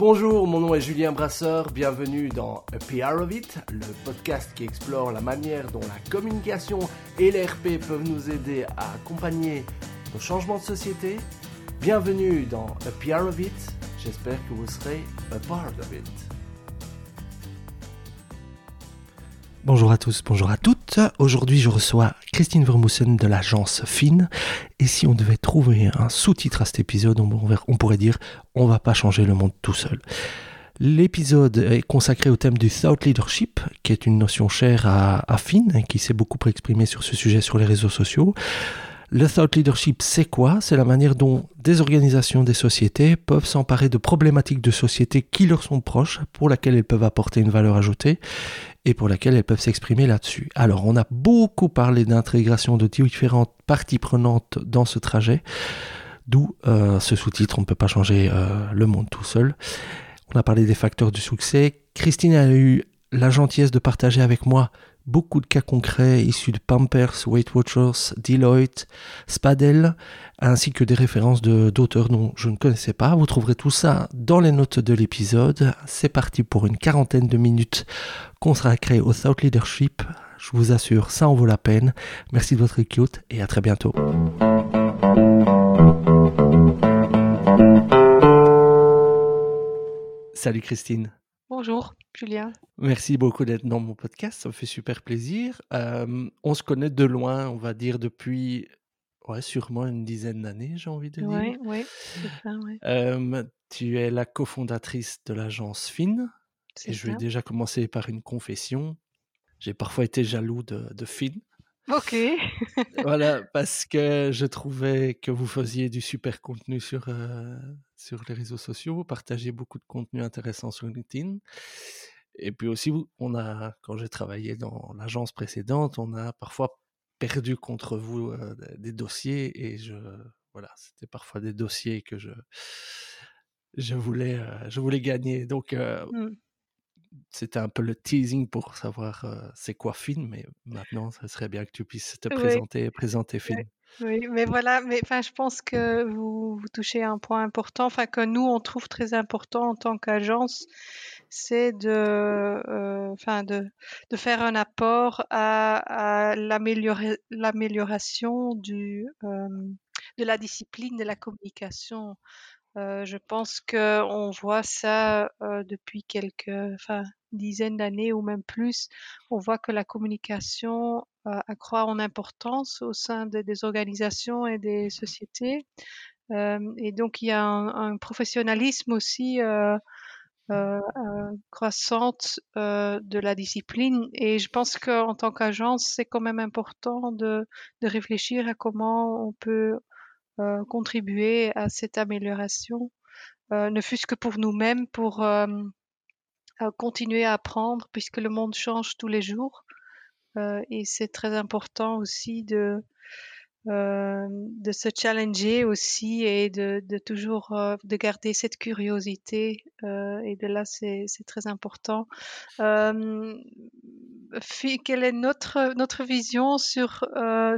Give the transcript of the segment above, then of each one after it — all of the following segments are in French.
Bonjour, mon nom est Julien Brasseur, bienvenue dans A PR of It, le podcast qui explore la manière dont la communication et l'ERP peuvent nous aider à accompagner nos changements de société. Bienvenue dans A PR of It, j'espère que vous serez a part of it. Bonjour à tous, bonjour à toutes. Aujourd'hui, je reçois Christine Vermoussen de l'agence FIN. Et si on devait trouver un sous-titre à cet épisode, on, pourrait dire On va pas changer le monde tout seul. L'épisode est consacré au thème du thought leadership, qui est une notion chère à, à FIN, et qui s'est beaucoup exprimé sur ce sujet sur les réseaux sociaux. Le thought leadership, c'est quoi? C'est la manière dont des organisations, des sociétés peuvent s'emparer de problématiques de société qui leur sont proches, pour lesquelles elles peuvent apporter une valeur ajoutée et pour laquelle elles peuvent s'exprimer là-dessus. Alors, on a beaucoup parlé d'intégration de différentes parties prenantes dans ce trajet, d'où euh, ce sous-titre, on ne peut pas changer euh, le monde tout seul. On a parlé des facteurs du succès. Christine a eu la gentillesse de partager avec moi beaucoup de cas concrets issus de Pampers, Weight Watchers, Deloitte, Spadel, ainsi que des références d'auteurs dont je ne connaissais pas. Vous trouverez tout ça dans les notes de l'épisode. C'est parti pour une quarantaine de minutes consacrées au Thought Leadership. Je vous assure, ça en vaut la peine. Merci de votre écoute et à très bientôt. Salut Christine. Bonjour Julien. Merci beaucoup d'être dans mon podcast, ça me fait super plaisir. on se connaît de loin, on va dire depuis ouais, sûrement une dizaine d'années, j'ai envie de dire. Oui, oui, c'est ça, tu es la cofondatrice de l'agence FIN. Et je vais déjà commencer par une confession. J'ai parfois été jaloux de, de FIN. Ok. voilà, parce que je trouvais que vous faisiez du super contenu sur, sur les réseaux sociaux, vous partagez beaucoup de contenu intéressant sur LinkedIn. Et puis aussi, on a, quand j'ai travaillé dans l'agence précédente, on a parfois perdu contre vous des dossiers et je, voilà, c'était parfois des dossiers que je, je voulais, je voulais gagner. Donc, mmh c'était un peu le teasing pour savoir c'est quoi film, mais maintenant, ça serait bien que tu puisses te présenter, présenter film. Oui, mais voilà, mais enfin, je pense que vous, touchez un point important, enfin que nous on trouve très important en tant qu'agence, c'est de, enfin de, faire un apport à, à l'amélioration du de la discipline de la communication. Euh, je pense qu'on voit ça euh, depuis quelques enfin, dizaines d'années ou même plus. On voit que la communication euh, accroît en importance au sein des organisations et des sociétés. et donc, il y a un, professionnalisme aussi croissante de la discipline. Et je pense qu'en tant qu'agence, c'est quand même important de, de réfléchir à comment on peut euh, contribuer à cette amélioration, euh, ne fût-ce que pour nous-mêmes, pour euh, continuer à apprendre, puisque le monde change tous les jours. et c'est très important aussi de, euh, de se challenger aussi et de, de toujours euh, de garder cette curiosité euh, et de là c'est très important. Quelle est notre notre vision sur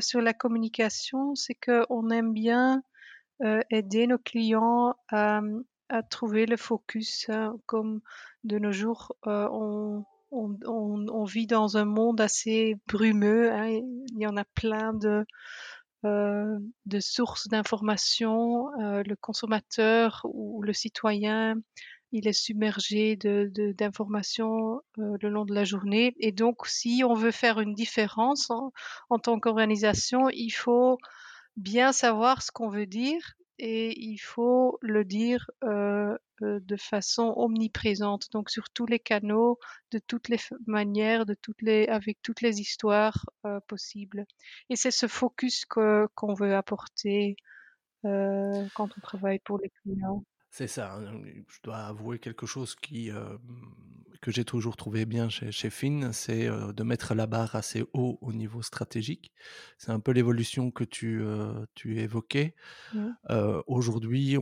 sur la communication? C'est que on aime bien aider nos clients à, à trouver le focus. Hein, comme de nos jours, on on, on, on, vit dans un monde assez brumeux. Hein, il y en a plein de, euh, de sources d'informations. Euh, le consommateur ou le citoyen, il est submergé d'informations de, euh, le long de la journée. Et donc, si on veut faire une différence en, en tant qu'organisation, il faut bien savoir ce qu'on veut dire et il faut le dire euh, euh, de façon omniprésente, donc sur tous les canaux, de toutes les manières, de toutes les, avec toutes les histoires euh, possibles. Et c'est ce focus qu'on veut apporter quand on travaille pour les clients. C'est ça. Hein, je dois avouer quelque chose qui, que j'ai toujours trouvé bien chez, chez Finn, c'est de mettre la barre assez haut au niveau stratégique. C'est un peu l'évolution que tu, tu évoquais. Aujourd'hui,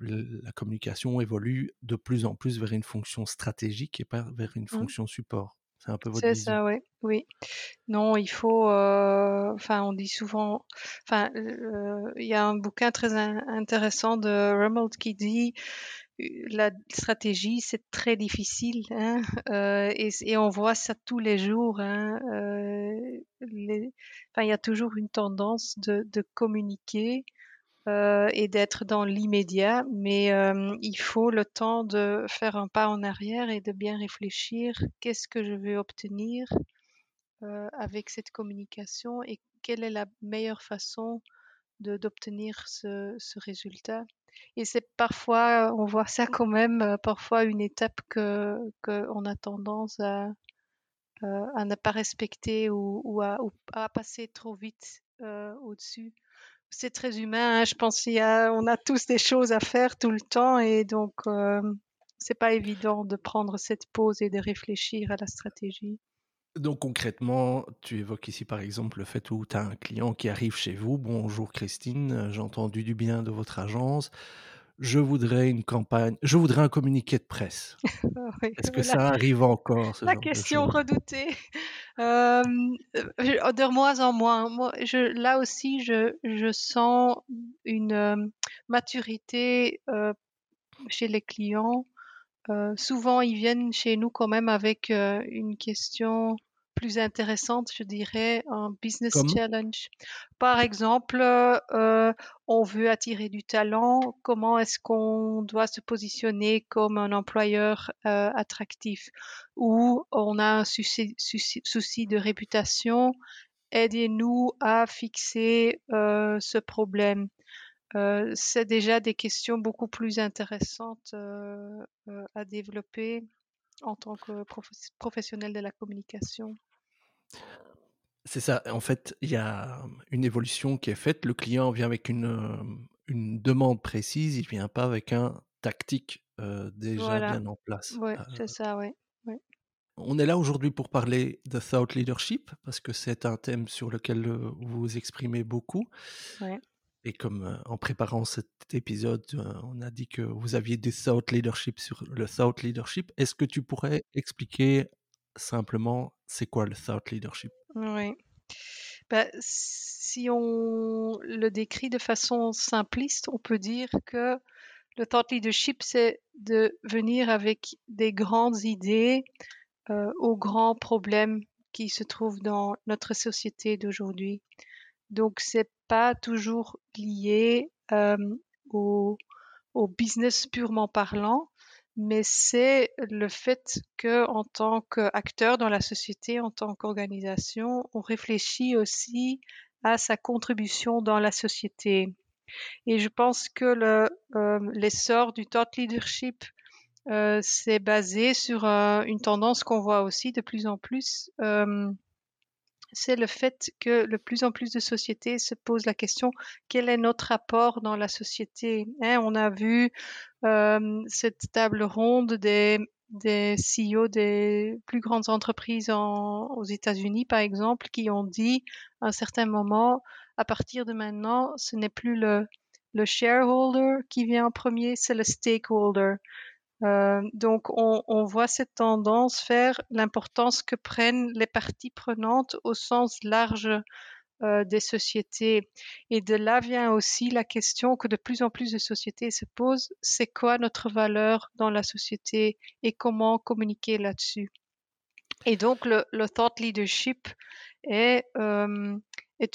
la communication évolue de plus en plus vers une fonction stratégique et pas vers une fonction support. C'est un peu votre C'est ça, oui. Oui. Non, il faut. Euh, enfin, on dit souvent. Enfin, il y a un bouquin très intéressant de Rumbold qui dit la stratégie, c'est très difficile, hein, euh, et, et, on voit ça tous les jours. Hein, euh, les, il y a toujours une tendance de, de communiquer euh, et d'être dans l'immédiat, mais euh, il faut le temps de faire un pas en arrière et de bien réfléchir. Qu'est-ce que je veux obtenir euh, avec cette communication et quelle est la meilleure façon d'obtenir ce, ce, résultat. Et c'est parfois, on voit ça quand même, parfois une étape que qu'on a tendance à, à ne pas respecter ou, à, ou à, passer trop vite au-dessus. C'est très humain, hein, je pense y a, on a tous des choses à faire tout le temps et donc euh, c'est pas évident de prendre cette pause et de réfléchir à la stratégie. Donc concrètement, tu évoques ici par exemple le fait où tu as un client qui arrive chez vous. Bonjour Christine, j'ai entendu du bien de votre agence. Je voudrais une campagne, je voudrais un communiqué de presse. oui, Est-ce que ça arrive encore ce La genre question de redoutée. Euh, de moins en moins. Moi, je, là aussi, je, je sens une euh, maturité euh, chez les clients souvent, ils viennent chez nous quand même avec une question plus intéressante, je dirais, un business Comme? challenge. Par exemple, euh, on veut attirer du talent. Comment est-ce qu'on doit se positionner comme un employeur euh, attractif? Ou on a un souci, souci, souci de réputation. Aidez-nous à fixer euh, ce problème. Euh, c'est déjà des questions beaucoup plus intéressantes euh, euh, à développer en tant que prof- professionnel de la communication. C'est ça. En fait, il y a une évolution qui est faite. Le client vient avec une, une demande précise. Il vient pas avec un tactique euh, déjà Voilà. bien en place. Euh, c'est ça, ouais. on est là aujourd'hui pour parler de thought leadership parce que c'est un thème sur lequel vous vous exprimez beaucoup. Ouais. Et comme euh, en préparant cet épisode, on a dit que vous aviez des thought leadership sur le thought leadership. Est-ce que tu pourrais expliquer simplement c'est quoi le thought leadership? Oui. Bah, si on le décrit de façon simpliste, on peut dire que le thought leadership, c'est de venir avec des grandes idées euh, aux grands problèmes qui se trouvent dans notre société d'aujourd'hui. Donc, c'est pas toujours lié euh, au, au business purement parlant, mais c'est le fait que en tant qu'acteur dans la société, en tant qu'organisation, on réfléchit aussi à sa contribution dans la société. Et je pense que euh, l'essor du thought leadership euh, c'est basé sur euh, une tendance qu'on voit aussi de plus en plus. Euh, c'est le fait que de plus en plus de sociétés se posent la question quel est notre apport dans la société hein, On a vu cette table ronde des, des CEO des plus grandes entreprises en, aux États-Unis, par exemple, qui ont dit à un certain moment, à partir de maintenant, ce n'est plus le, le shareholder qui vient en premier, c'est le stakeholder. Euh, donc, on, voit cette tendance faire l'importance que prennent les parties prenantes au sens large euh, des sociétés. Et de là vient aussi la question que de plus en plus de sociétés se posent, c'est quoi notre valeur dans la société et comment communiquer là-dessus? Et donc, le, thought leadership est, euh,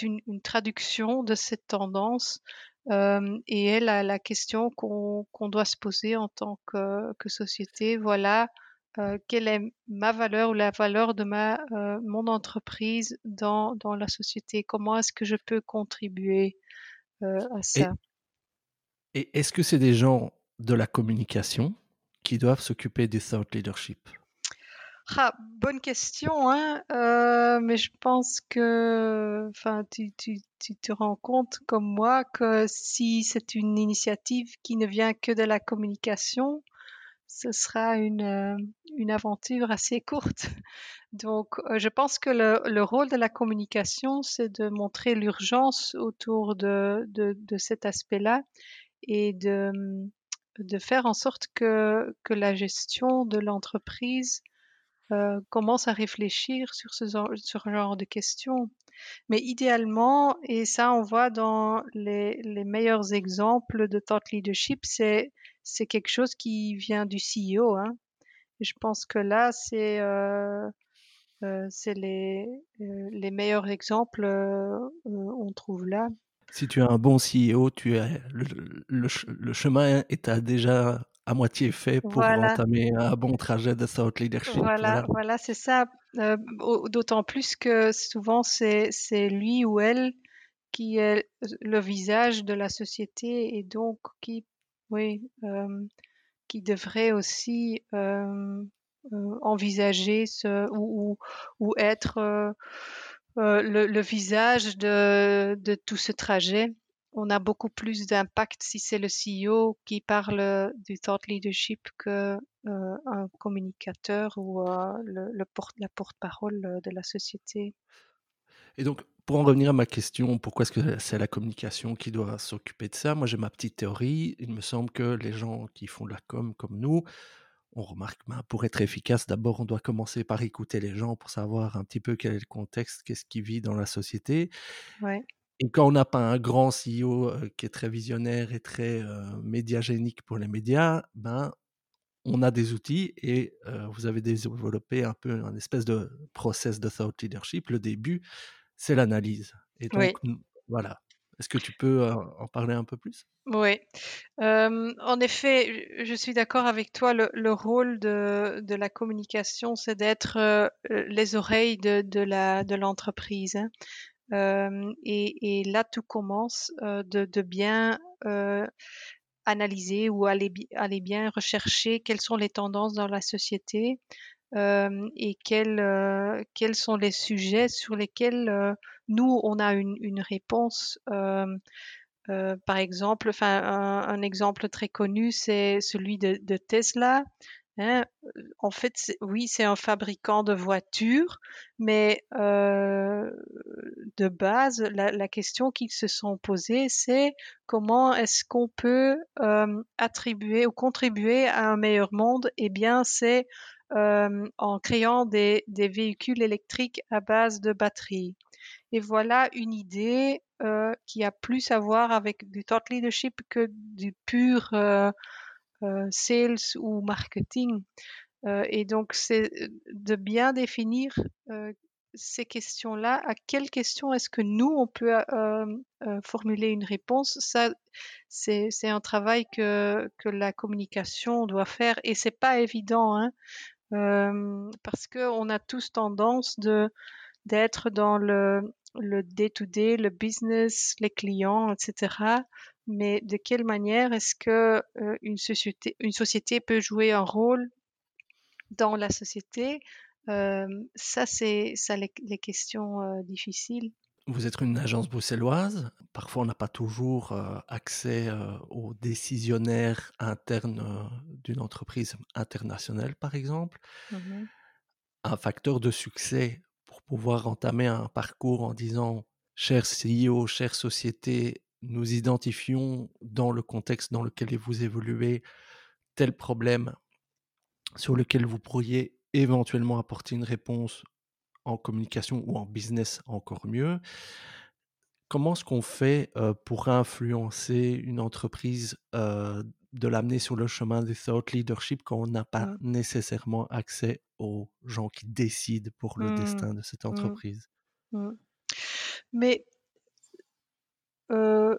une, traduction de cette tendance euh, et est la, la question qu'on qu doit se poser en tant que, que société. Voilà, euh, quelle est ma valeur ou la valeur de ma euh, mon entreprise dans, dans la société? Comment est-ce que je peux contribuer à ça? Et, et est-ce que c'est des gens de la communication qui doivent s'occuper du thought leadership? Ah, bonne question, hein. Euh, mais je pense que, enfin, tu, te rends compte comme moi que si c'est une initiative qui ne vient que de la communication, ce sera une, une aventure assez courte. Donc, euh, je pense que le, le, rôle de la communication, c'est de montrer l'urgence autour de, de, de cet aspect-là et de, de faire en sorte que, que la gestion de l'entreprise euh, commence à réfléchir sur ce, genre, de questions. Mais idéalement, et ça on voit dans les, meilleurs exemples de thought leadership, c'est quelque chose qui vient du CEO. Hein. je pense que là, c'est euh, euh, les, meilleurs exemples, on trouve là. Si tu as un bon CEO, tu as le, le chemin est déjà à moitié fait pour Voilà. entamer un bon trajet de thought leadership. Voilà, voilà, c'est ça. Euh, au- D'autant plus que souvent c'est lui ou elle qui est le visage de la société et donc qui, oui, euh, qui devrait aussi euh, envisager ce ou, ou, ou être le, le visage de, de tout ce trajet. On a beaucoup plus d'impact si c'est le CEO qui parle du thought leadership que euh, un communicateur ou euh, le, le porte, la porte-parole de la société. Et donc, pour en revenir à ma question, pourquoi est-ce que c'est la communication qui doit s'occuper de ça? Moi, j'ai ma petite théorie. Il me semble que les gens qui font de la com comme nous, on remarque, ben, pour être efficace, d'abord, on doit commencer par écouter les gens pour savoir un petit peu quel est le contexte, qu'est-ce qui vit dans la société. Ouais. Et quand on n'a pas un grand CEO euh, qui est très visionnaire et très euh, médiagénique pour les médias, ben, on a des outils et euh, vous avez développé un peu un espèce de process de thought leadership. Le début, c'est l'analyse. Et donc, Oui. voilà. Est-ce que tu peux en parler un peu plus? Oui, en effet, je suis d'accord avec toi. Le, le rôle de, de la communication, c'est d'être les oreilles de, l'entreprise. Et, là, tout commence de, bien analyser ou aller, aller bien rechercher quelles sont les tendances dans la société et quels, quels sont les sujets sur lesquels nous, on a une, réponse. par exemple, un, un exemple très connu, c'est celui de, de Tesla. Hein, en fait, oui, c'est un fabricant de voitures, mais euh, de base, la, question qu'ils se sont posées, c'est comment est-ce qu'on peut euh, attribuer ou contribuer à un meilleur monde? Eh bien, c'est euh, en créant des, des véhicules électriques à base de batteries. Et voilà une idée qui a plus à voir avec du thought leadership que du pur sales ou marketing. Euh, et donc, c'est de bien définir euh, ces questions-là. À quelles questions est-ce que nous, on peut euh, euh, formuler une réponse? Ça, c'est un travail que, que la communication doit faire. Et c'est pas évident, hein, euh, parce qu'on a tous tendance d'être dans le le day-to-day, le business, les clients, etc. Mais de quelle manière est-ce que euh, une société, une société peut jouer un rôle dans la société euh, Ça, c'est ça les, les questions euh, difficiles. Vous êtes une agence bruxelloise. Parfois, on n'a pas toujours euh, accès aux décisionnaires internes d'une entreprise internationale, par exemple. Mhm. Un facteur de succès pour pouvoir entamer un parcours en disant, cher CEO, chère société, nous identifions dans le contexte dans lequel vous évoluez tel problème sur lequel vous pourriez éventuellement apporter une réponse en communication ou en business encore mieux. Comment est-ce qu'on fait euh, pour influencer une entreprise, euh, de l'amener sur le chemin du thought leadership quand on n'a pas Mm. nécessairement accès aux gens qui décident pour le Mm. destin de cette Mm. entreprise? Mais euh,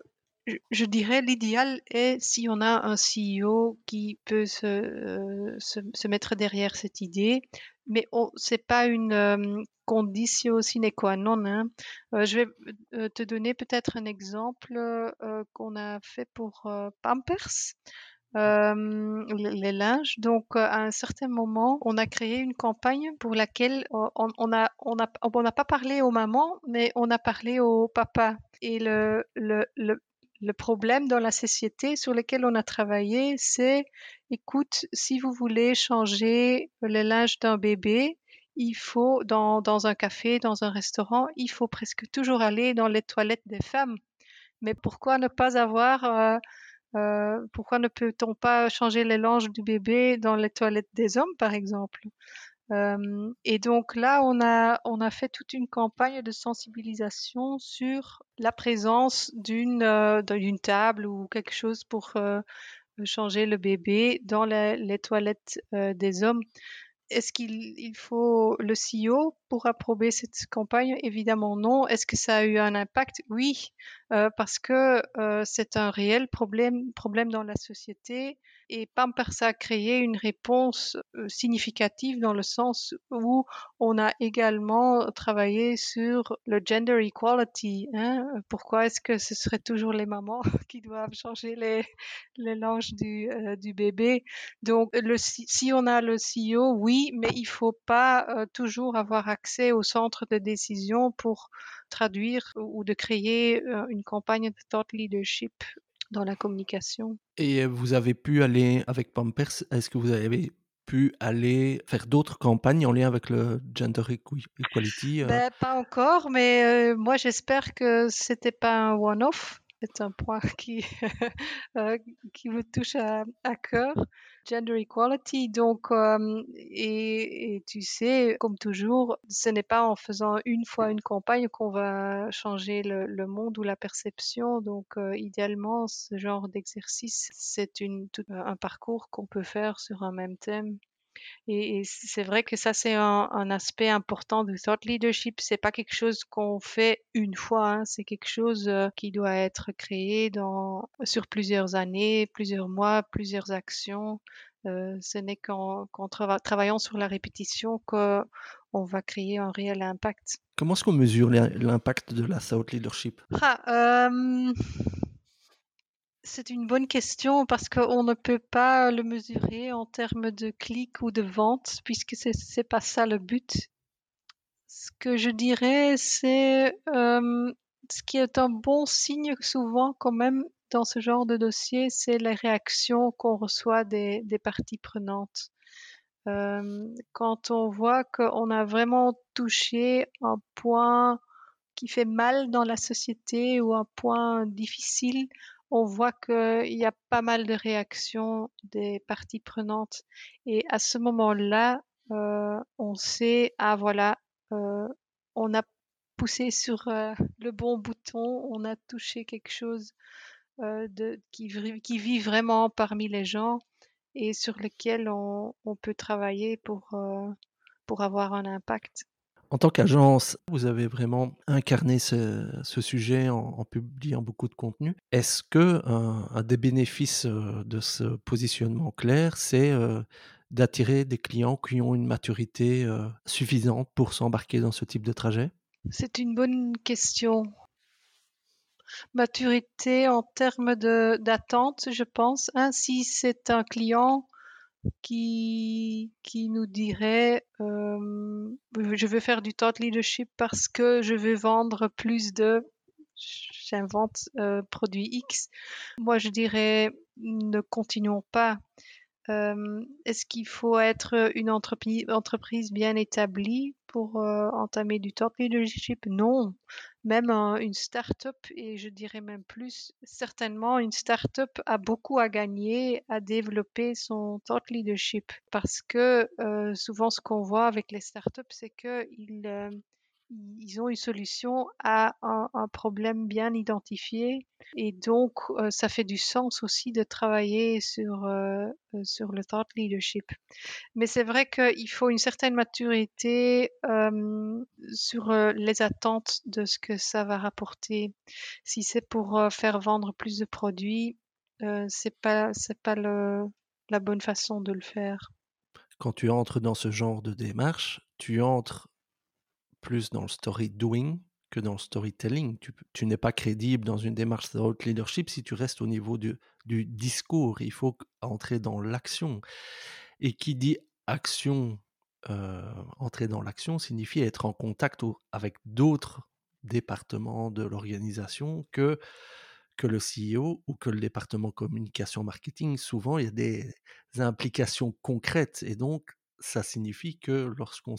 je, dirais l'idéal est si on a un CEO qui peut se, euh, se, se mettre derrière cette idée, mais on- c'est pas une euh, condition sine qua non. Hein. Euh, je vais te donner peut-être un exemple qu'on a fait pour Pampers. les linges. Donc, à un certain moment, on a créé une campagne pour laquelle on on a, on a, on n'a pas parlé aux mamans, mais on a parlé aux papas. Et le, le, le, le problème dans la société sur lequel on a travaillé, c'est, écoute, si vous voulez changer le linge d'un bébé, il faut, dans, un café, dans un restaurant, il faut presque toujours aller dans les toilettes des femmes. Mais pourquoi ne pas avoir euh, euh, pourquoi ne peut-on pas changer les langes du bébé dans les toilettes des hommes, par exemple? Et donc là, on a, on a fait toute une campagne de sensibilisation sur la présence d'une table ou quelque chose pour, changer le bébé dans les toilettes des hommes. Est-ce qu'il il faut le CEO pour approuver cette campagne? Évidemment non. Est-ce que ça a eu un impact? Oui, euh, parce que euh, c'est un réel problème, problème dans la société. Et Pampers a créé une réponse euh, significative dans le sens où on a également travaillé sur le gender equality. Hein. Pourquoi est-ce que ce serait toujours les mamans qui doivent changer les, les langes du, euh, du bébé? Donc, le, si on a le CEO, oui, mais il faut pas euh, toujours avoir accès au centre de décision pour traduire ou de créer euh, une campagne de thought leadership dans la communication. Et vous avez pu aller avec Pampers, est-ce que vous avez pu aller faire d'autres campagnes en lien avec le gender equality euh? ben, Pas encore, mais euh, moi j'espère que c'était pas un one-off. C'est un point qui, euh, qui me touche à, cœur. Gender equality, donc, euh, et, tu sais, comme toujours, ce n'est pas en faisant une fois une campagne qu'on va changer le, monde ou la perception. Donc, euh, idéalement, ce genre d'exercice, c'est un parcours qu'on peut faire sur un même thème. Et, et c'est vrai que ça, c'est un, un, aspect important du thought leadership. C'est pas quelque chose qu'on fait une fois. Hein. C'est quelque chose euh, qui doit être créé dans, sur plusieurs années, plusieurs mois, plusieurs actions. Euh, ce n'est qu'en qu trava travaillant sur la répétition qu'on va créer un réel impact. Comment est-ce qu'on mesure l'impact de la thought leadership? Ah, euh c'est une bonne question parce qu'on ne peut pas le mesurer en termes de clics ou de ventes puisque c'est c'est pas ça le but. Ce que je dirais, c'est euh, ce qui est un bon signe souvent quand même dans ce genre de dossier, c'est les réactions qu'on reçoit des, des parties prenantes. Euh, quand on voit qu'on a vraiment touché un point qui fait mal dans la société ou un point difficile, on voit qu'il y a pas mal de réactions des parties prenantes. Et à ce moment-là, euh, on sait, ah voilà, euh, on a poussé sur euh, le bon bouton, on a touché quelque chose qui, vit vraiment parmi les gens et sur lequel on, on peut travailler pour, pour avoir un impact. En tant qu'agence, vous avez vraiment incarné ce, sujet en, publiant beaucoup de contenu. Est-ce que un, un, des bénéfices de ce positionnement clair, c'est euh, d'attirer des clients qui ont une maturité euh, suffisante pour s'embarquer dans ce type de trajet? C'est une bonne question. Maturité en termes d'attente, je pense. Hein, si c'est un client qui, qui nous dirait je veux faire du thought leadership parce que je veux vendre plus de j'invente euh, produit X. Moi, je dirais ne continuons pas. Est-ce qu'il faut être une entreprise, bien établie pour entamer du thought leadership? Non. Même un, une start-up, et je dirais même plus, certainement une start-up a beaucoup à gagner à développer son thought leadership parce que souvent ce qu'on voit avec les start-up, c'est qu'ils ils ont une solution à un, problème bien identifié et donc ça fait du sens aussi de travailler sur sur le thought leadership. Mais c'est vrai qu'il faut une certaine maturité sur les attentes de ce que ça va rapporter. Si c'est pour faire vendre plus de produits, c'est pas pas la bonne façon de le faire. Quand tu entres dans ce genre de démarche, tu entres plus dans le story doing que dans le storytelling. Tu, tu n'es pas crédible dans une démarche de leadership si tu restes au niveau du, du discours. Il faut entrer dans l'action. Et qui dit action, euh, entrer dans l'action signifie être en contact avec d'autres départements de l'organisation que que le CEO ou que le département communication marketing. Souvent, il y a des implications concrètes et donc ça signifie que lorsqu'on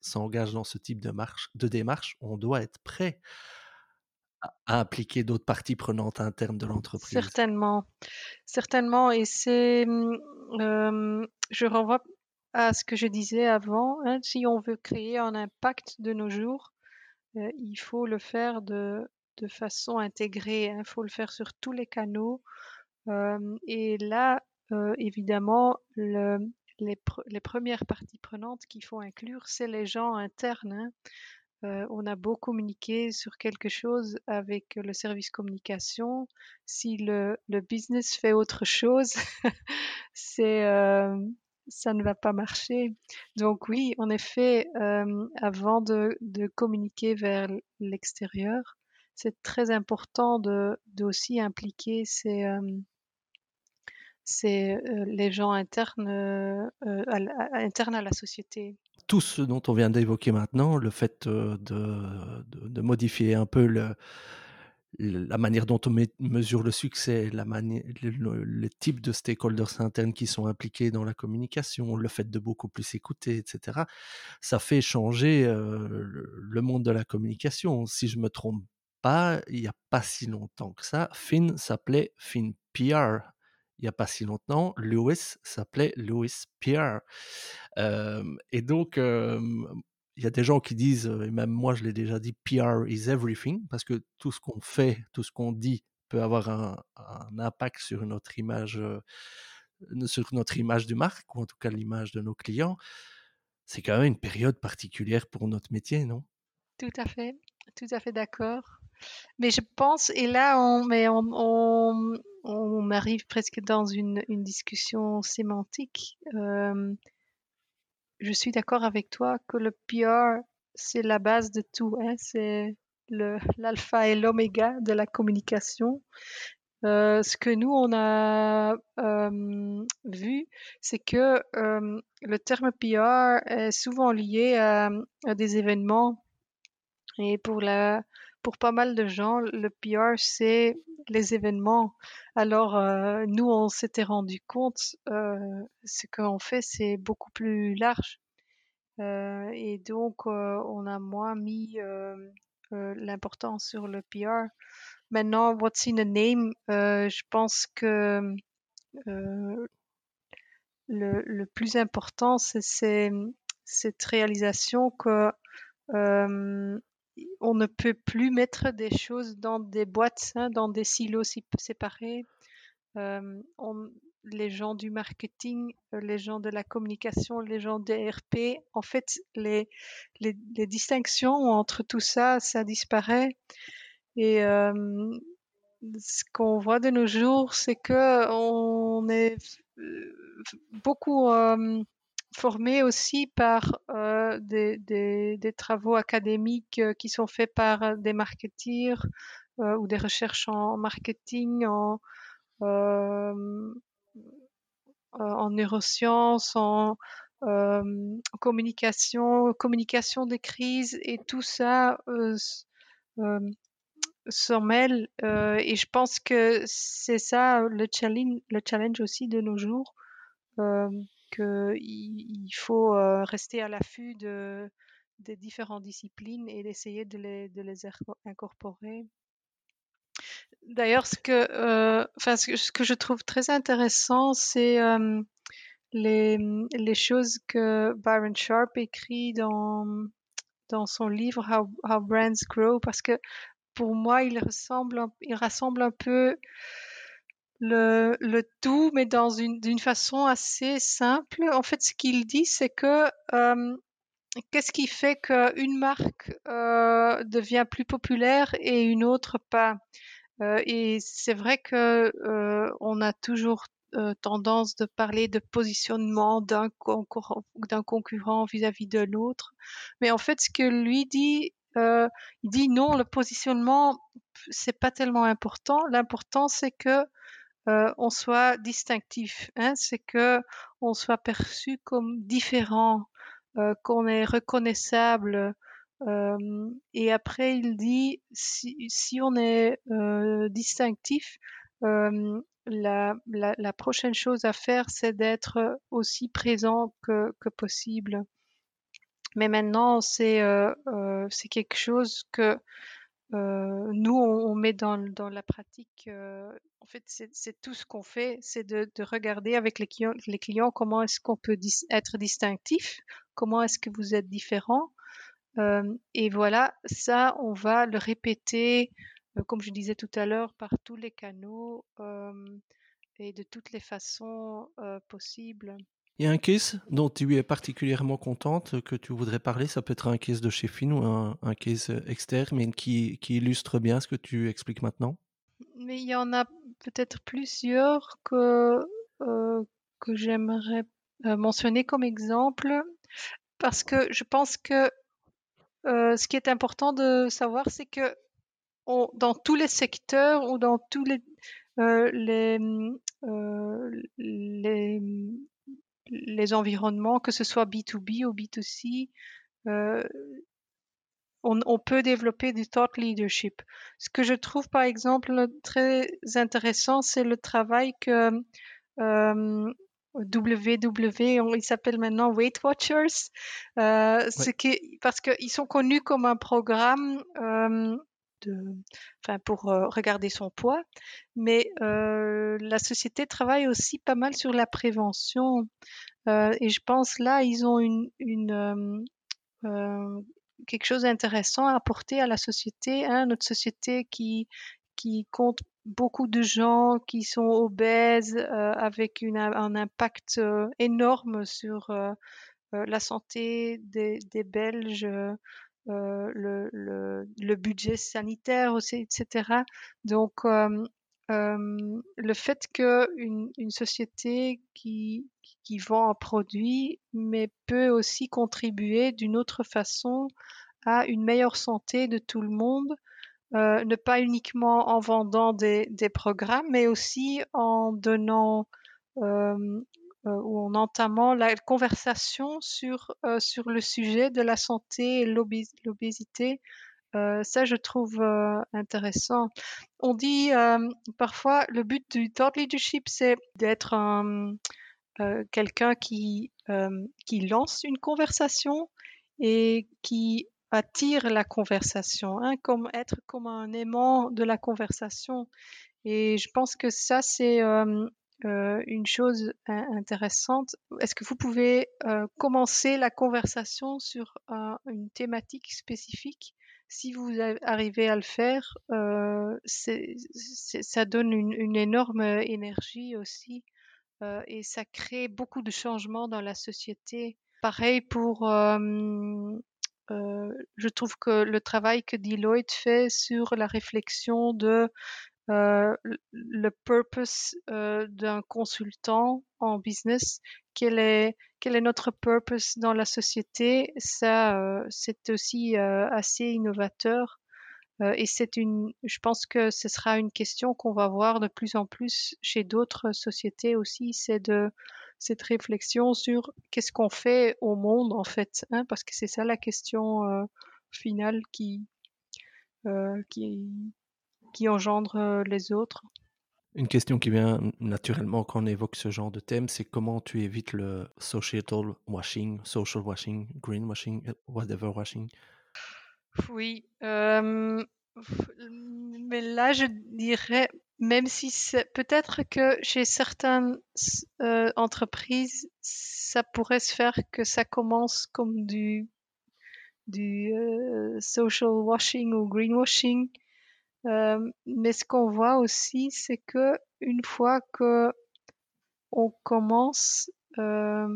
s'engage dans ce type de, marche, de démarche, on doit être prêt à, impliquer d'autres parties prenantes internes de l'entreprise. Certainement, certainement. Et c'est, euh, je renvoie à ce que je disais avant. Hein, si on veut créer un impact de nos jours, euh, il faut le faire de, de façon intégrée. Il hein, faut le faire sur tous les canaux. Et là, évidemment, le, les, premières parties prenantes qu'il faut inclure, c'est les gens internes. Hein. Euh, on a beau communiquer sur quelque chose avec le service communication, si le, business fait autre chose, euh, ça ne va pas marcher. Donc oui, en effet, euh, avant de, de, communiquer vers l'extérieur, c'est très important de, de, aussi impliquer ces, ces, euh, les gens internes, à, à, internes à la société tout ce dont on vient d'évoquer maintenant, le fait de, modifier un peu la manière dont on mesure le succès, la le, le, type de stakeholders internes qui sont impliqués dans la communication, le fait de beaucoup plus écouter, etc. Ça fait changer le monde de la communication. Si je me trompe pas, il n'y a pas si longtemps que ça, Finn s'appelait Finn PR il n'y a pas si longtemps, Lewis s'appelait Lewis Pierre. Et donc, il y a des gens qui disent, et même moi je l'ai déjà dit, PR is everything, parce que tout ce qu'on fait, tout ce qu'on dit peut avoir un, impact sur notre image, sur notre image de marque, ou en tout cas l'image de nos clients. C'est quand même une période particulière pour notre métier, non? Tout à fait, tout à fait d'accord. Mais je pense, et là, on, mais on, on arrive presque dans une, discussion sémantique. Euh, je suis d'accord avec toi que le PR, c'est la base de tout. Hein? C'est l'alpha et l'oméga de la communication. Euh, ce que nous, on a euh, vu, c'est que le terme PR est souvent lié à, à des événements. Et pour la, pour pas mal de gens, le PR, c'est les événements. Alors, euh, nous, on s'était rendu compte, euh, ce qu'on fait, c'est beaucoup plus large. Euh, et donc, euh, on a moins mis l'importance sur le PR. Maintenant, what's in a name, je pense que le, plus important, c'est cette réalisation que on ne peut plus mettre des choses dans des boîtes, hein, dans des silos séparés. Euh, on, les gens du marketing, euh, les gens de la communication, les gens des RP, en fait, les, distinctions entre tout ça, ça disparaît. Et euh, ce qu'on voit de nos jours, c'est que on est beaucoup formé aussi par euh, des, des, des, travaux académiques euh, qui sont faits par des marketeers euh, ou des recherches en marketing, en, euh, en neurosciences, en, en communication, communication des crises et tout ça s'en mêle. et je pense que c'est ça le challenge, le challenge aussi de nos jours. Qu'il faut euh, rester à l'affût de, des différentes disciplines et d'essayer de les, incorporer. D'ailleurs, ce que, euh, enfin, ce je trouve très intéressant, c'est euh, les, les choses que Byron Sharp écrit dans, dans son livre How, How Brands Grow, parce que pour moi, il ressemble, il rassemble un peu le, tout, mais dans une d'une façon assez simple. En fait, ce qu'il dit, c'est que qu'est-ce qui fait qu'une marque devient plus populaire et une autre pas? Et c'est vrai que on a toujours tendance de parler de positionnement d'un concurrent, vis-à-vis -vis de l'autre, mais en fait, ce que lui dit, il dit non, le positionnement c'est pas tellement important. L'important c'est que euh, on soit distinctif. Hein, c'est que on soit perçu comme différent, euh, qu'on est reconnaissable. Euh, et après, il dit si, si on est euh, distinctif, euh, la, la, la, prochaine chose à faire, c'est d'être aussi présent que, que, possible. Mais maintenant, c'est euh, c'est quelque chose que nous, on, met dans, la pratique, en fait, c'est tout ce qu'on fait, c'est de, de, regarder avec les clients, comment est-ce qu'on peut être distinctif, comment est-ce que vous êtes différent. Et voilà, ça, on va le répéter, comme je disais tout à l'heure, par tous les canaux, et de toutes les façons possibles. Il y a un case dont tu es particulièrement contente que tu voudrais parler. Ça peut être un case de chez Finn ou un, un case externe, mais qui, illustre bien ce que tu expliques maintenant. Mais il y en a peut-être plusieurs que, euh, que j'aimerais euh, mentionner comme exemple, parce que je pense que euh, ce qui est important de savoir, c'est que dans tous les secteurs ou dans tous les, les, les les environnements, que ce soit B2B ou B2C, euh, on, on, peut développer du thought leadership. Ce que je trouve par exemple très intéressant, c'est le travail que euh, WW, il s'appelle maintenant Weight Watchers, euh, ouais. qui, parce qu'ils sont connus comme un programme euh, enfin pour regarder son poids, mais la société travaille aussi pas mal sur la prévention. Et je pense là, ils ont une, quelque chose d'intéressant à apporter à la société, hein, notre société qui qui compte beaucoup de gens qui sont obèses avec une, un impact énorme sur la santé des Belges, le, le, budget sanitaire etc. Donc, le fait qu'une une société qui, qui vend un produit, mais peut aussi contribuer d'une autre façon à une meilleure santé de tout le monde, euh, ne pas uniquement en vendant des, des, programmes, mais aussi en donnant euh, euh, ou en entamant la conversation sur, euh, sur le sujet de la santé et l'obésité. Euh, ça, je trouve intéressant. On dit parfois le but du thought leadership, c'est d'être un quelqu'un qui, qui lance une conversation et qui attire la conversation, hein, comme être comme un aimant de la conversation. Et je pense que ça, c'est euh, euh, une chose intéressante. Est-ce que vous pouvez euh, commencer la conversation sur euh, une thématique spécifique? Si vous arrivez à le faire, euh, ça donne une, une, énorme énergie aussi euh, et ça crée beaucoup de changements dans la société. Pareil pour euh, je trouve que le travail que Deloitte fait sur la réflexion de euh, le purpose euh, d'un consultant en business, quel est quel est notre purpose dans la société, ça euh, c'est aussi assez innovateur et c'est une, je pense que ce sera une question qu'on va voir de plus en plus chez d'autres sociétés aussi, c'est de cette réflexion sur qu'est-ce qu'on fait au monde en fait, hein, parce que c'est ça la question finale qui, qui, qui engendre euh, les autres? Une question qui vient naturellement quand on évoque ce genre de thème, c'est comment tu évites le societal washing, social washing, green washing, whatever washing? Oui, euh, mais là je dirais même si c'est peut-être que chez certaines euh, entreprises, ça pourrait se faire que ça commence comme du du euh, social washing ou greenwashing. Euh, mais ce qu'on voit aussi, c'est que une fois que on commence euh,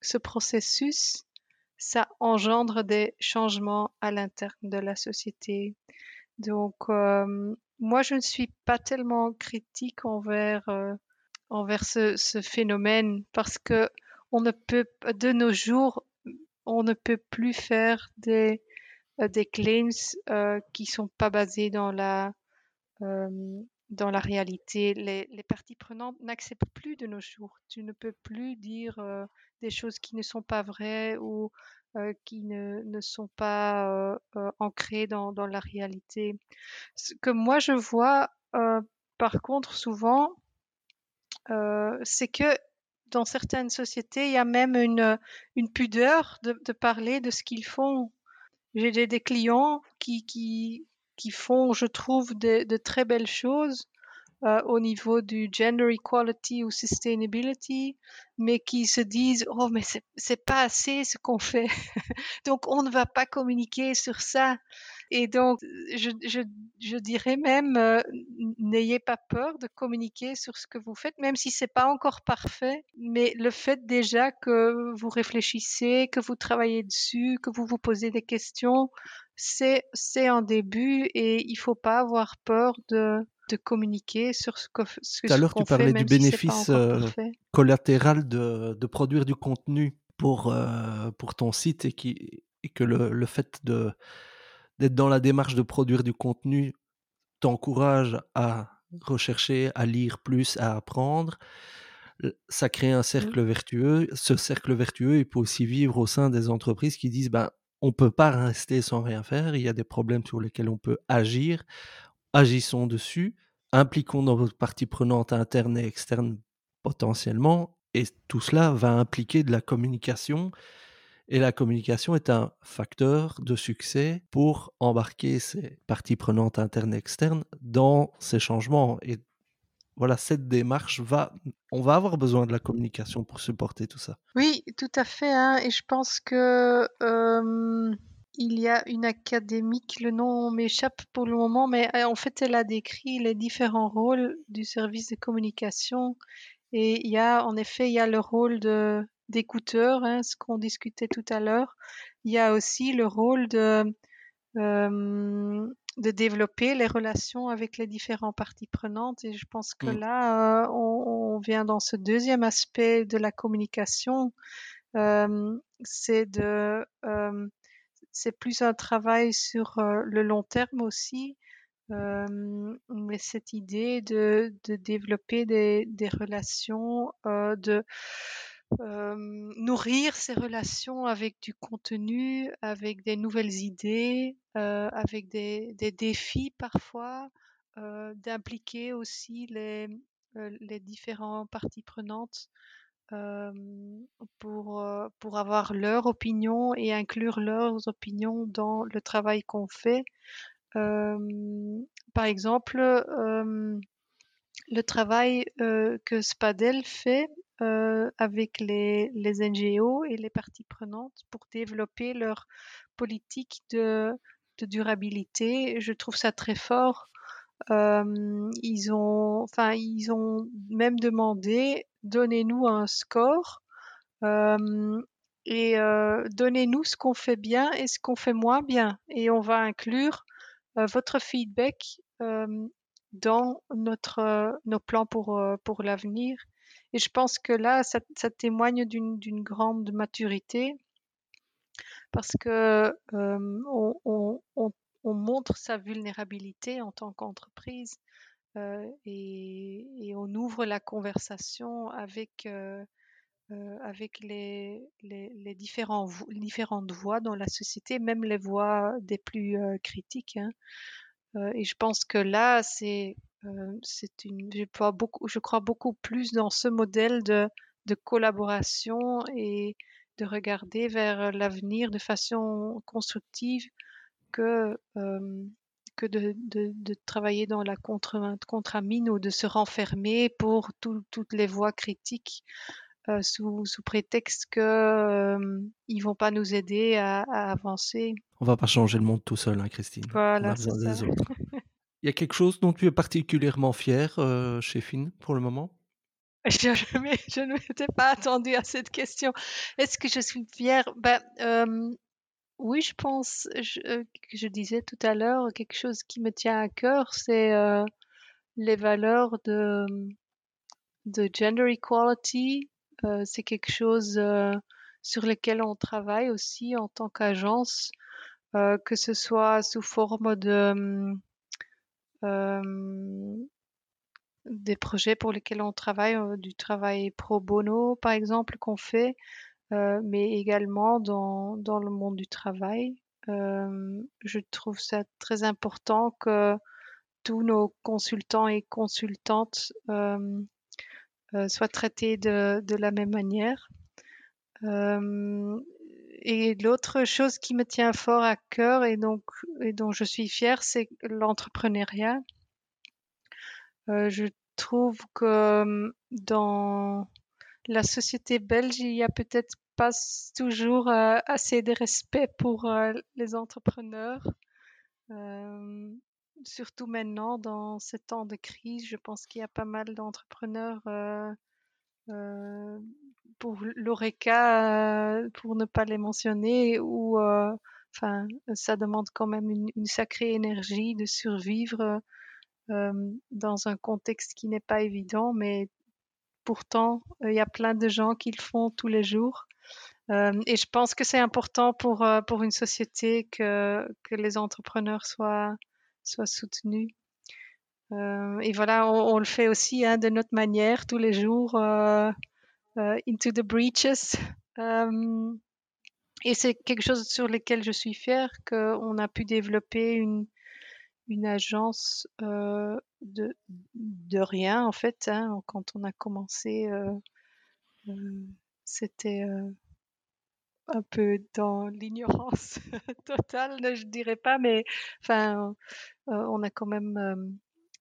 ce processus, ça engendre des changements à l'interne de la société. Donc, euh, moi, je ne suis pas tellement critique envers envers ce, ce, phénomène parce que on ne peut de nos jours, on ne peut plus faire des des claims euh, qui sont pas basés dans la euh, dans la réalité. Les, les parties prenantes n'acceptent plus de nos jours. Tu ne peux plus dire euh, des choses qui ne sont pas vraies ou euh, qui ne, ne, sont pas euh, euh ancrées dans, dans, la réalité. Ce que moi je vois, euh, par contre, souvent, euh, c'est que dans certaines sociétés, il y a même une, une pudeur de, de parler de ce qu'ils font. J'ai des, clients qui, qui, qui font, je trouve, de, de très belles choses euh, au niveau du gender equality ou sustainability, mais qui se disent oh mais c'est pas assez ce qu'on fait, donc on ne va pas communiquer sur ça. Et donc je, je, je dirais même, euh, n'ayez pas peur de communiquer sur ce que vous faites, même si c'est pas encore parfait. Mais le fait déjà que vous réfléchissez, que vous travaillez dessus, que vous vous posez des questions, c'est c'est un début et il faut pas avoir peur de de communiquer sur ce que ce Tout à l'heure, tu parlais fait, du si bénéfice euh, collatéral de, de produire du contenu pour, euh, pour ton site et, qui, et que le, le fait de d'être dans la démarche de produire du contenu t'encourage à rechercher, à lire plus, à apprendre. Ça crée un cercle vertueux. Ce cercle vertueux, il peut aussi vivre au sein des entreprises qui disent ben, on peut pas rester sans rien faire. Il y a des problèmes sur lesquels on peut agir. Agissons dessus. Impliquons dans votre partie prenante interne et externe potentiellement. Et tout cela va impliquer de la communication. Et la communication est un facteur de succès pour embarquer ces parties prenantes internes et externes dans ces changements. Et voilà, cette démarche va, on va avoir besoin de la communication pour supporter tout ça. Oui, tout à fait, hein, et je pense que il y a une académique, le nom m'échappe pour le moment, mais euh, en fait, elle a décrit les différents rôles du service de communication. Et il y a, en effet, il y a le rôle de d'écouteur, hein, ce qu'on discutait tout à l'heure. Il y a aussi le rôle de euh, de développer les relations avec les différentes parties prenantes. Et je pense que Mm. là, euh, on, on vient dans ce deuxième aspect de la communication. Euh, c'est de, c'est plus un travail sur le long terme aussi. Mais cette idée de, développer des, relations, de nourrir ces relations avec du contenu, avec des nouvelles idées, avec des, défis parfois, d'impliquer aussi les, différentes parties prenantes pour, avoir leur opinion et inclure leurs opinions dans le travail qu'on fait. Par exemple, le travail que Spadel fait avec les, les NGO et les parties prenantes pour développer leur politique de, de durabilité, je trouve ça très fort. Ils ont, enfin, ils ont même demandé, donnez-nous un score et euh, donnez-nous ce qu'on fait bien et ce qu'on fait moins bien, et on va inclure euh, votre feedback euh, dans notre, nos plans pour, pour l'avenir. Et je pense que là, ça, témoigne d'une grande maturité parce que on, on, on, on montre sa vulnérabilité en tant qu'entreprise et on ouvre la conversation avec, euh, avec les, les, différentes voix dans la société, même les voix des plus euh, critiques. hein. Euh, et je pense que là, c'est c'est une, je crois beaucoup, je crois beaucoup plus dans ce modèle de, de collaboration et de regarder vers l'avenir de façon constructive que, que de, de, travailler dans la contre, contre-mine ou de se renfermer pour tout- toutes les voix critiques euh, sous, sous prétexte que euh, ils vont pas nous aider à, à avancer. On va pas changer le monde tout seul, hein, Christine. On Voilà, a c'est besoin des ça. autres. Il y a quelque chose dont tu es particulièrement fier euh, chez Finn pour le moment? Je, ne m'étais pas attendue à cette question. Est-ce que je suis fière? Ben, oui, je pense, je, euh, que je disais tout à l'heure, quelque chose qui me tient à cœur, c'est les valeurs de, de gender equality. Euh, c'est quelque chose euh, sur lequel on travaille aussi en tant qu'agence, euh, que ce soit sous forme de euh, des projets pour lesquels on travaille, du travail pro bono, par exemple, qu'on fait, mais également dans, dans le monde du travail. Je trouve ça très important que tous nos consultants et consultantes soient traités de, de la même manière. Euh, et l'autre chose qui me tient fort à cœur et donc et dont je suis fière, c'est l'entrepreneuriat. Euh, je trouve que euh, dans la société belge, il y a peut-être pas toujours euh, assez de respect pour euh, les entrepreneurs. Euh, surtout maintenant, dans ces temps de crise, je pense qu'il y a pas mal d'entrepreneurs euh, euh, pour l'ORECA, euh, pour ne pas les mentionner, où enfin, ça demande quand même une, sacrée énergie de survivre dans un contexte qui n'est pas évident, mais pourtant, il y a plein de gens qui le font tous les jours. Et je pense que c'est important pour, pour une société que, que les entrepreneurs soient, soient soutenus. Euh, et voilà, on, le fait aussi hein, de notre manière tous les jours, euh, euh, into the breaches. et c'est quelque chose sur lequel je suis fière, qu'on a pu développer une, agence de, de rien, en fait. Hein, quand on a commencé, c'était un peu dans l'ignorance totale, je dirais pas, mais enfin, euh, on a quand même euh,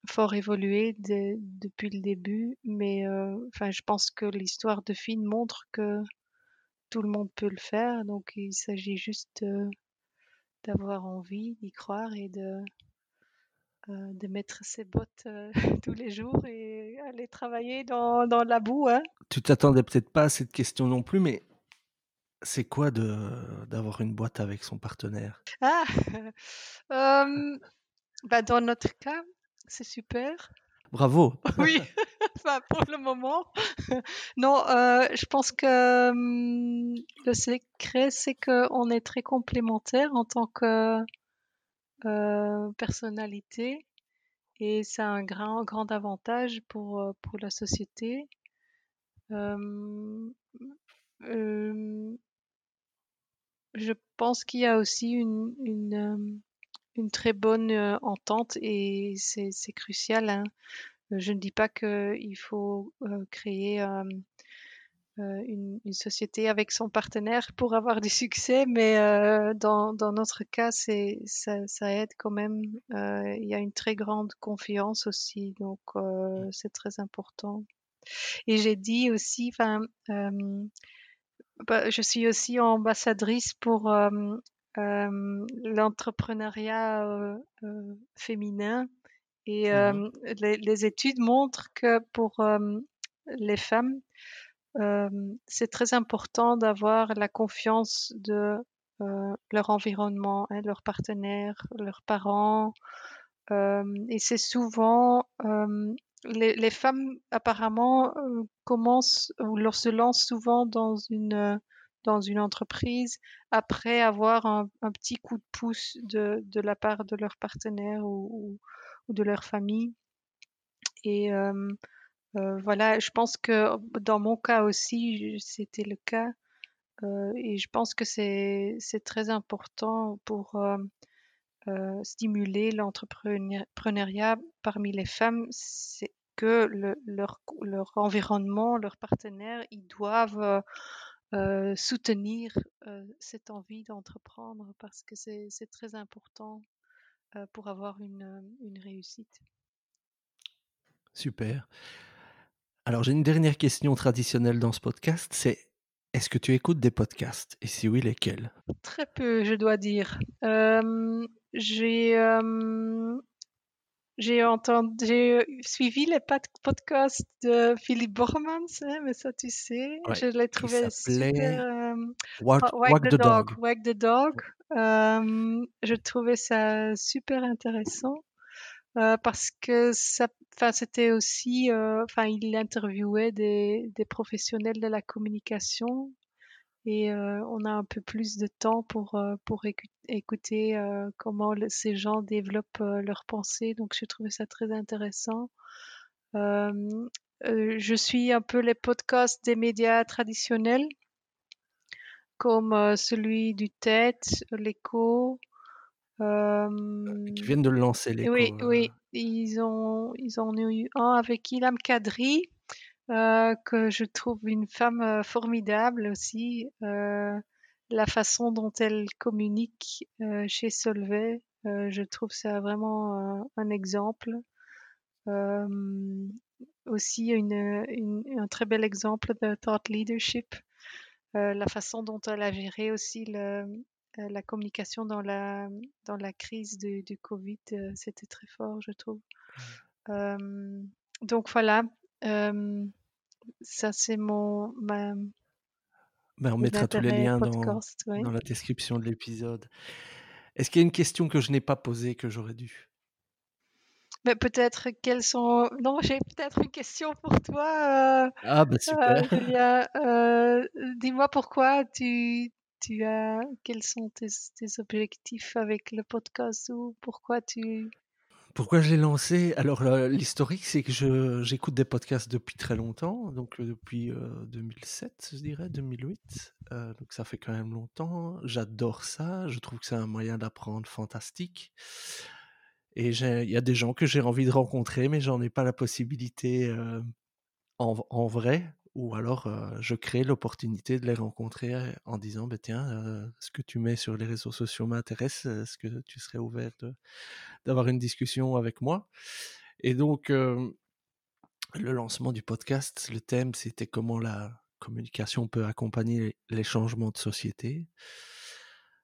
fort évolué de, depuis le début. Mais euh, enfin, je pense que l'histoire de Finn montre que tout le monde peut le faire. Donc, il s'agit juste d'avoir envie d'y croire et de de mettre ses bottes tous les jours et aller travailler dans, dans la boue. Hein. Tu t'attendais peut-être pas à cette question non plus, mais c'est quoi de d'avoir une boîte avec son partenaire? Ah, euh, bah dans notre cas, c'est super. Bravo. Oui, enfin, pour le moment. non, euh, je pense que hum, le secret, c'est qu'on est très complémentaires en tant que euh, personnalité et c'est un grand, grand avantage pour, euh, pour la société. Euh, euh, je pense qu'il y a aussi une, une, euh, une très bonne euh, entente et c'est, crucial. Hein. Je ne dis pas qu'il faut euh, créer euh, euh, une, une, société avec son partenaire pour avoir du succès, mais euh, dans, dans, notre cas, c'est, ça, ça, aide quand même. il y a une très grande confiance aussi, donc c'est très important. Et j'ai dit aussi, enfin, bah, je suis aussi ambassadrice pour euh, euh, l'entrepreneuriat euh, féminin et mmh. les, les, études montrent que pour les femmes, c'est très important d'avoir la confiance de leur environnement, hein, leurs partenaires, leurs parents. et c'est souvent les, femmes apparemment euh, commencent ou se lancent souvent dans une euh, dans une entreprise après avoir un, petit coup de pouce de, la part de leur partenaire ou, de leur famille. Et euh, voilà, je pense que dans mon cas aussi, c'était le cas. Et je pense que c'est très important pour stimuler l'entrepreneuriat parmi les femmes, que le, leur, leur, environnement, leurs partenaires, ils doivent euh, euh, soutenir euh, cette envie d'entreprendre parce que c'est très important euh, pour avoir une, une réussite. Super. Alors j'ai une dernière question traditionnelle dans ce podcast, c'est est-ce que tu écoutes des podcasts? Et si oui, lesquels? Très peu, je dois dire. Euh, j'ai euh, j'ai entendu, j'ai suivi les podcasts de Philippe Bormans, hein, mais ça tu sais, ouais, je l'ai trouvé super. Euh, the, the Dog. dog. Wag the Dog. Euh, je trouvais ça super intéressant euh, parce que ça, enfin c'était aussi, euh, enfin il interviewait des, des professionnels de la communication et euh, on a un peu plus de temps pour euh, pour écouter euh, comment le- ces gens développent leurs pensées. Donc j'ai trouvé ça très intéressant. Je suis un peu les podcasts des médias traditionnels comme celui du TED, l'écho. Euh, qui viennent de le lancer, l'écho. Oui, oui, ils ont ils en ont eu un avec Ilham Kadri euh, que je trouve une femme euh, formidable aussi. Euh, la façon dont elle communique euh, chez Solvay, je trouve ça vraiment un exemple. aussi une, une, un très bel exemple de thought leadership. la façon dont elle a géré aussi le, la communication dans la, dans la crise du, du Covid, c'était très fort, je trouve. Euh, donc voilà, euh, ça c'est mon ma, Ben, on mon mettra tous les intérêt liens dans, podcast. ouais. dans la description de l'épisode. Est-ce qu'il y a une question que je n'ai pas posée que j'aurais dû? Mais peut-être quelles sont. Non, j'ai peut-être une question pour toi, euh, Ah, ben euh, super. Julien. Euh, dis-moi pourquoi tu, tu as. Quels sont tes, tes objectifs avec le podcast ou pourquoi tu. Pourquoi je l'ai lancé? Alors, euh, l'historique, c'est que j'écoute des podcasts depuis très longtemps, donc euh, depuis euh, 2007, je dirais, 2008. Euh, donc, ça fait quand même longtemps. J'adore ça. Je trouve que c'est un moyen d'apprendre fantastique. Et il y a des gens que j'ai envie de rencontrer, mais j'en ai pas la possibilité euh, en vrai. Ou alors, euh, je crée l'opportunité de les rencontrer euh, en disant, bah, tiens, euh, ce que tu mets sur les réseaux sociaux m'intéresse. Est-ce que tu serais ouvert d'avoir une discussion avec moi? Et donc, euh, le lancement du podcast, le thème, c'était comment la communication peut accompagner les, les changements de société.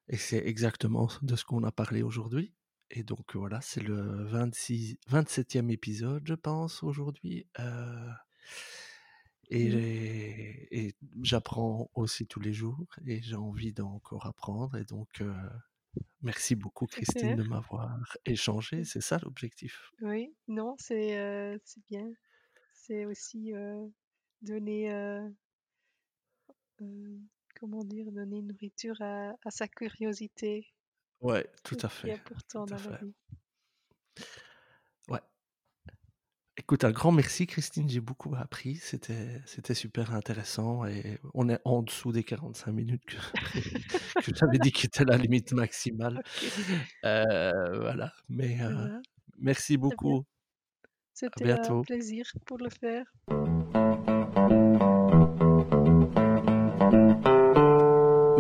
Et c'est exactement de ce qu'on a parlé aujourd'hui. Et donc voilà, c'est le 26, 27e épisode, je pense, aujourd'hui. Euh, et j'apprends aussi tous les jours et j'ai envie d'encore apprendre. Et donc, euh, merci beaucoup, Christine, de m'avoir échangé. C'est ça l'objectif. Oui, non, c'est euh, bien. C'est aussi euh, donner, comment dire, donner nourriture à, à sa curiosité. Ouais, tout à ce qui est fait. important Tout dans la fait. vie. Écoute, un grand merci, Christine. J'ai beaucoup appris. C'était, c'était super intéressant. Et on est en dessous des 45 minutes que, que j'avais dit qui était la limite maximale. Euh, voilà. Mais euh, merci beaucoup. C'était un plaisir pour le faire.